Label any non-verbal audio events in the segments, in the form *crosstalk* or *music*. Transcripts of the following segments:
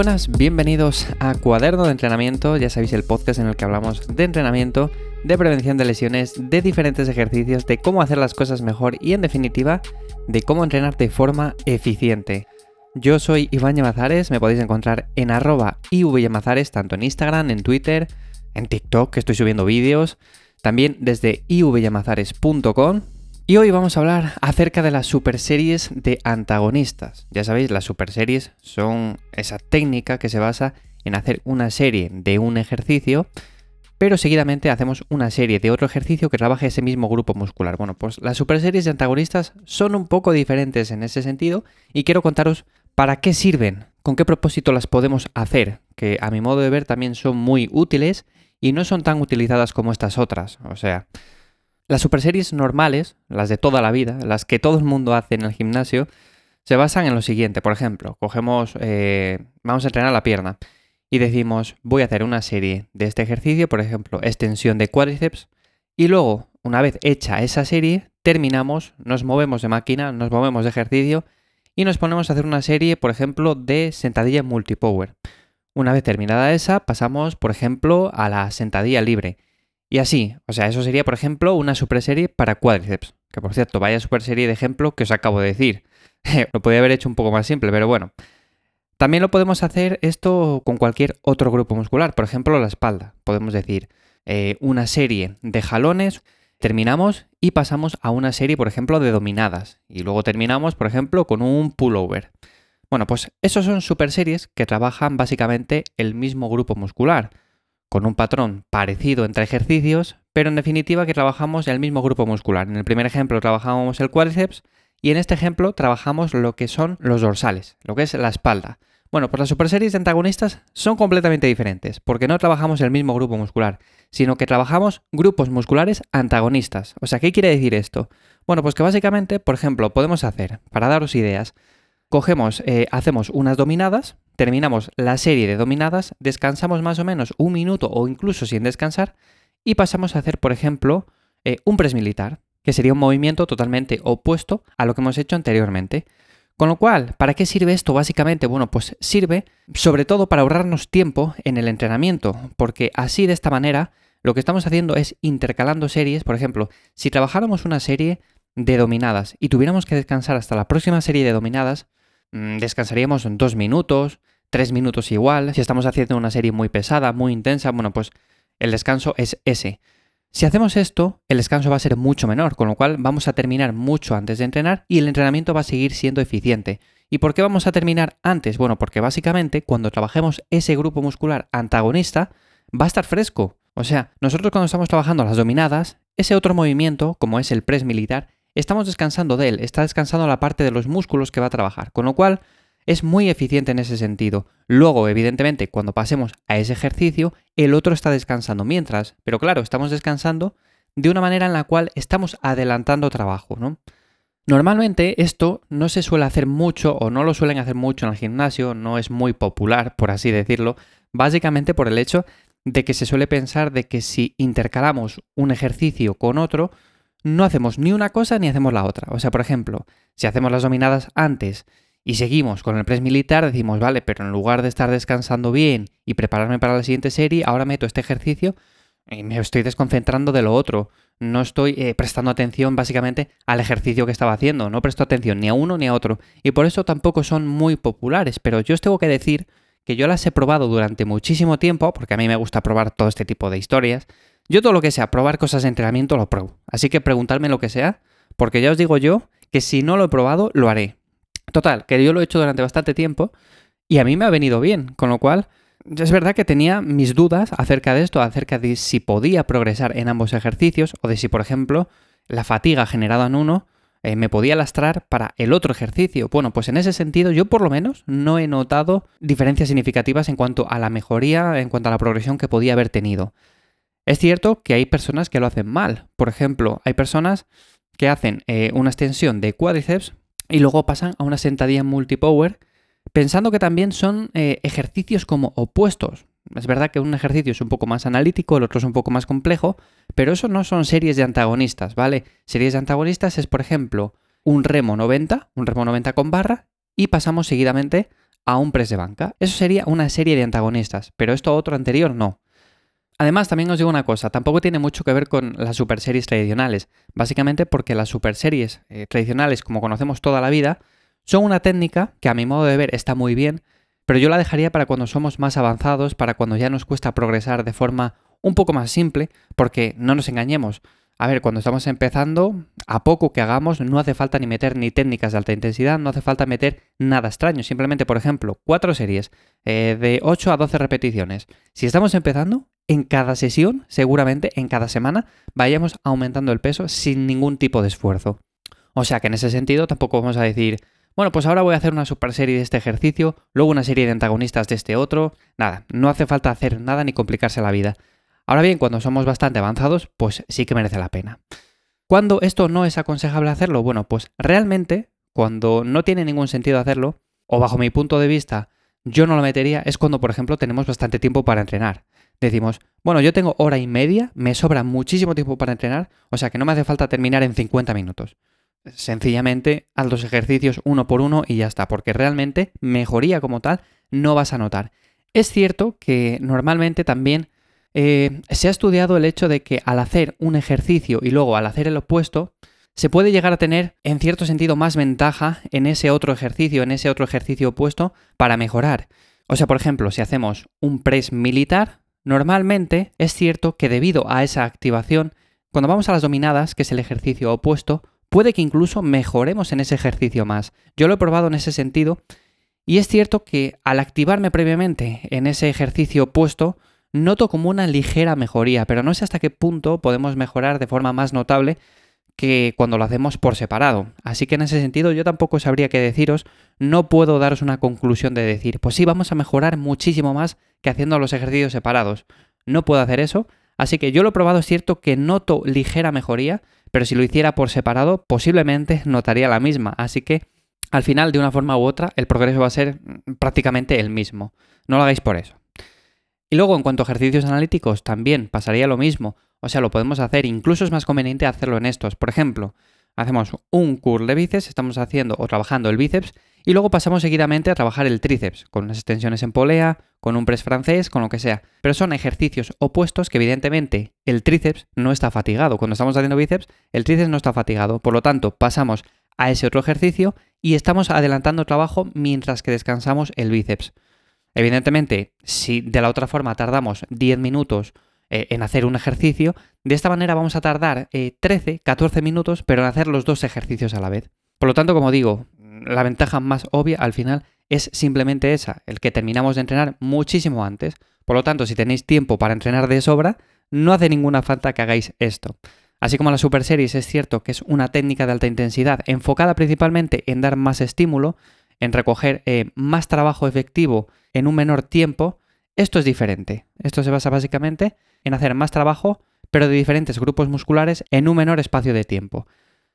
buenas, bienvenidos a Cuaderno de Entrenamiento, ya sabéis el podcast en el que hablamos de entrenamiento, de prevención de lesiones, de diferentes ejercicios, de cómo hacer las cosas mejor y en definitiva de cómo entrenar de forma eficiente. Yo soy Iván Yamazares, me podéis encontrar en arroba ivyamazares tanto en Instagram, en Twitter, en TikTok que estoy subiendo vídeos, también desde ivyamazares.com y hoy vamos a hablar acerca de las superseries de antagonistas. Ya sabéis, las superseries son esa técnica que se basa en hacer una serie de un ejercicio, pero seguidamente hacemos una serie de otro ejercicio que trabaje ese mismo grupo muscular. Bueno, pues las superseries de antagonistas son un poco diferentes en ese sentido y quiero contaros para qué sirven, con qué propósito las podemos hacer, que a mi modo de ver también son muy útiles y no son tan utilizadas como estas otras. O sea, las superseries normales, las de toda la vida, las que todo el mundo hace en el gimnasio, se basan en lo siguiente. Por ejemplo, cogemos, eh, vamos a entrenar la pierna y decimos, voy a hacer una serie de este ejercicio, por ejemplo, extensión de cuádriceps, y luego, una vez hecha esa serie, terminamos, nos movemos de máquina, nos movemos de ejercicio y nos ponemos a hacer una serie, por ejemplo, de sentadilla multipower. Una vez terminada esa, pasamos, por ejemplo, a la sentadilla libre y así, o sea, eso sería, por ejemplo, una superserie para cuádriceps. Que por cierto, vaya superserie de ejemplo que os acabo de decir. *laughs* lo podría haber hecho un poco más simple, pero bueno. También lo podemos hacer esto con cualquier otro grupo muscular, por ejemplo la espalda. Podemos decir eh, una serie de jalones, terminamos y pasamos a una serie, por ejemplo, de dominadas. Y luego terminamos, por ejemplo, con un pullover. Bueno, pues esos son superseries que trabajan básicamente el mismo grupo muscular con un patrón parecido entre ejercicios, pero en definitiva que trabajamos el mismo grupo muscular. En el primer ejemplo trabajamos el cuádriceps y en este ejemplo trabajamos lo que son los dorsales, lo que es la espalda. Bueno, pues las superseries de antagonistas son completamente diferentes, porque no trabajamos el mismo grupo muscular, sino que trabajamos grupos musculares antagonistas. O sea, ¿qué quiere decir esto? Bueno, pues que básicamente, por ejemplo, podemos hacer, para daros ideas, cogemos, eh, hacemos unas dominadas, terminamos la serie de dominadas, descansamos más o menos un minuto o incluso sin descansar y pasamos a hacer, por ejemplo, eh, un press militar, que sería un movimiento totalmente opuesto a lo que hemos hecho anteriormente. Con lo cual, ¿para qué sirve esto básicamente? Bueno, pues sirve sobre todo para ahorrarnos tiempo en el entrenamiento, porque así de esta manera lo que estamos haciendo es intercalando series. Por ejemplo, si trabajáramos una serie de dominadas y tuviéramos que descansar hasta la próxima serie de dominadas, descansaríamos en dos minutos, tres minutos igual. Si estamos haciendo una serie muy pesada, muy intensa, bueno, pues el descanso es ese. Si hacemos esto, el descanso va a ser mucho menor, con lo cual vamos a terminar mucho antes de entrenar y el entrenamiento va a seguir siendo eficiente. ¿Y por qué vamos a terminar antes? Bueno, porque básicamente cuando trabajemos ese grupo muscular antagonista, va a estar fresco. O sea, nosotros cuando estamos trabajando las dominadas, ese otro movimiento, como es el press militar, estamos descansando de él, está descansando la parte de los músculos que va a trabajar, con lo cual es muy eficiente en ese sentido. Luego, evidentemente, cuando pasemos a ese ejercicio, el otro está descansando mientras, pero claro, estamos descansando de una manera en la cual estamos adelantando trabajo, ¿no? Normalmente esto no se suele hacer mucho o no lo suelen hacer mucho en el gimnasio, no es muy popular, por así decirlo, básicamente por el hecho de que se suele pensar de que si intercalamos un ejercicio con otro, no hacemos ni una cosa ni hacemos la otra. O sea, por ejemplo, si hacemos las dominadas antes y seguimos con el press militar, decimos, vale, pero en lugar de estar descansando bien y prepararme para la siguiente serie, ahora meto este ejercicio y me estoy desconcentrando de lo otro. No estoy eh, prestando atención básicamente al ejercicio que estaba haciendo. No presto atención ni a uno ni a otro. Y por eso tampoco son muy populares. Pero yo os tengo que decir que yo las he probado durante muchísimo tiempo, porque a mí me gusta probar todo este tipo de historias. Yo todo lo que sea probar cosas de entrenamiento lo pruebo. Así que preguntarme lo que sea, porque ya os digo yo que si no lo he probado, lo haré. Total, que yo lo he hecho durante bastante tiempo y a mí me ha venido bien, con lo cual es verdad que tenía mis dudas acerca de esto, acerca de si podía progresar en ambos ejercicios o de si, por ejemplo, la fatiga generada en uno eh, me podía lastrar para el otro ejercicio. Bueno, pues en ese sentido yo por lo menos no he notado diferencias significativas en cuanto a la mejoría, en cuanto a la progresión que podía haber tenido. Es cierto que hay personas que lo hacen mal. Por ejemplo, hay personas que hacen eh, una extensión de cuádriceps y luego pasan a una sentadilla multipower pensando que también son eh, ejercicios como opuestos. Es verdad que un ejercicio es un poco más analítico, el otro es un poco más complejo, pero eso no son series de antagonistas, ¿vale? Series de antagonistas es, por ejemplo, un remo 90, un remo 90 con barra, y pasamos seguidamente a un press de banca. Eso sería una serie de antagonistas, pero esto otro anterior no. Además, también os digo una cosa, tampoco tiene mucho que ver con las super series tradicionales, básicamente porque las super series eh, tradicionales, como conocemos toda la vida, son una técnica que a mi modo de ver está muy bien, pero yo la dejaría para cuando somos más avanzados, para cuando ya nos cuesta progresar de forma un poco más simple, porque no nos engañemos, a ver, cuando estamos empezando, a poco que hagamos, no hace falta ni meter ni técnicas de alta intensidad, no hace falta meter nada extraño. Simplemente, por ejemplo, cuatro series eh, de 8 a 12 repeticiones. Si estamos empezando, en cada sesión, seguramente en cada semana, vayamos aumentando el peso sin ningún tipo de esfuerzo. O sea que en ese sentido tampoco vamos a decir, bueno, pues ahora voy a hacer una super serie de este ejercicio, luego una serie de antagonistas de este otro. Nada, no hace falta hacer nada ni complicarse la vida. Ahora bien, cuando somos bastante avanzados, pues sí que merece la pena. ¿Cuándo esto no es aconsejable hacerlo? Bueno, pues realmente, cuando no tiene ningún sentido hacerlo, o bajo mi punto de vista, yo no lo metería, es cuando, por ejemplo, tenemos bastante tiempo para entrenar. Decimos, bueno, yo tengo hora y media, me sobra muchísimo tiempo para entrenar, o sea que no me hace falta terminar en 50 minutos. Sencillamente, haz los ejercicios uno por uno y ya está, porque realmente mejoría como tal no vas a notar. Es cierto que normalmente también eh, se ha estudiado el hecho de que al hacer un ejercicio y luego al hacer el opuesto, se puede llegar a tener en cierto sentido más ventaja en ese otro ejercicio, en ese otro ejercicio opuesto, para mejorar. O sea, por ejemplo, si hacemos un press militar, normalmente es cierto que debido a esa activación, cuando vamos a las dominadas, que es el ejercicio opuesto, puede que incluso mejoremos en ese ejercicio más. Yo lo he probado en ese sentido y es cierto que al activarme previamente en ese ejercicio opuesto, noto como una ligera mejoría, pero no sé hasta qué punto podemos mejorar de forma más notable que cuando lo hacemos por separado. Así que en ese sentido yo tampoco sabría qué deciros, no puedo daros una conclusión de decir, pues sí, vamos a mejorar muchísimo más que haciendo los ejercicios separados. No puedo hacer eso, así que yo lo he probado, es cierto que noto ligera mejoría, pero si lo hiciera por separado, posiblemente notaría la misma, así que al final, de una forma u otra, el progreso va a ser prácticamente el mismo. No lo hagáis por eso. Y luego, en cuanto a ejercicios analíticos, también pasaría lo mismo. O sea, lo podemos hacer, incluso es más conveniente hacerlo en estos. Por ejemplo, hacemos un curl de bíceps, estamos haciendo o trabajando el bíceps, y luego pasamos seguidamente a trabajar el tríceps, con unas extensiones en polea, con un press francés, con lo que sea. Pero son ejercicios opuestos que evidentemente el tríceps no está fatigado. Cuando estamos haciendo bíceps, el tríceps no está fatigado. Por lo tanto, pasamos a ese otro ejercicio y estamos adelantando trabajo mientras que descansamos el bíceps. Evidentemente, si de la otra forma tardamos 10 minutos eh, en hacer un ejercicio, de esta manera vamos a tardar 13, eh, 14 minutos, pero en hacer los dos ejercicios a la vez. Por lo tanto, como digo, la ventaja más obvia al final es simplemente esa, el que terminamos de entrenar muchísimo antes. Por lo tanto, si tenéis tiempo para entrenar de sobra, no hace ninguna falta que hagáis esto. Así como la Super Series es cierto que es una técnica de alta intensidad enfocada principalmente en dar más estímulo, en recoger eh, más trabajo efectivo en un menor tiempo, esto es diferente. Esto se basa básicamente en hacer más trabajo, pero de diferentes grupos musculares en un menor espacio de tiempo.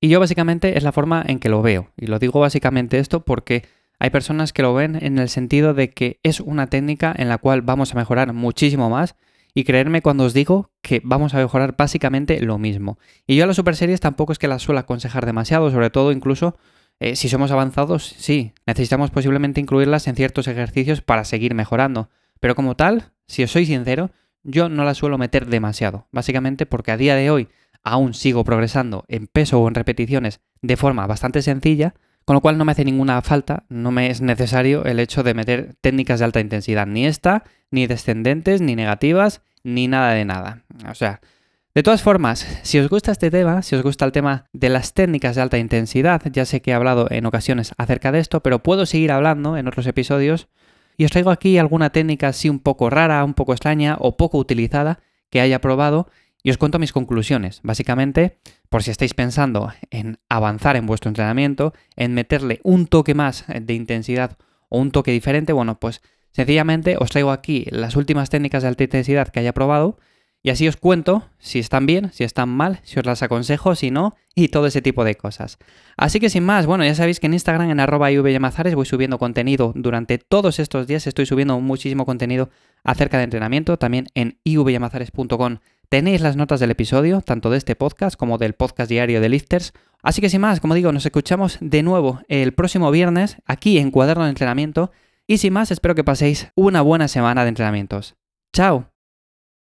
Y yo básicamente es la forma en que lo veo. Y lo digo básicamente esto porque hay personas que lo ven en el sentido de que es una técnica en la cual vamos a mejorar muchísimo más. Y creerme cuando os digo que vamos a mejorar básicamente lo mismo. Y yo a las super series tampoco es que las suelo aconsejar demasiado, sobre todo incluso eh, si somos avanzados, sí, necesitamos posiblemente incluirlas en ciertos ejercicios para seguir mejorando. Pero como tal, si os soy sincero, yo no las suelo meter demasiado. Básicamente porque a día de hoy aún sigo progresando en peso o en repeticiones de forma bastante sencilla, con lo cual no me hace ninguna falta, no me es necesario el hecho de meter técnicas de alta intensidad, ni esta, ni descendentes, ni negativas, ni nada de nada. O sea, de todas formas, si os gusta este tema, si os gusta el tema de las técnicas de alta intensidad, ya sé que he hablado en ocasiones acerca de esto, pero puedo seguir hablando en otros episodios y os traigo aquí alguna técnica así un poco rara, un poco extraña o poco utilizada que haya probado y os cuento mis conclusiones. Básicamente, por si estáis pensando en avanzar en vuestro entrenamiento, en meterle un toque más de intensidad o un toque diferente, bueno, pues sencillamente os traigo aquí las últimas técnicas de alta intensidad que haya probado y así os cuento si están bien, si están mal, si os las aconsejo, si no, y todo ese tipo de cosas. Así que sin más, bueno, ya sabéis que en Instagram, en arroba voy subiendo contenido durante todos estos días. Estoy subiendo muchísimo contenido acerca de entrenamiento. También en ivyamazares.com tenéis las notas del episodio, tanto de este podcast como del podcast diario de Lifters. Así que sin más, como digo, nos escuchamos de nuevo el próximo viernes aquí en Cuaderno de Entrenamiento Y sin más, espero que paséis una buena semana de entrenamientos. ¡Chao!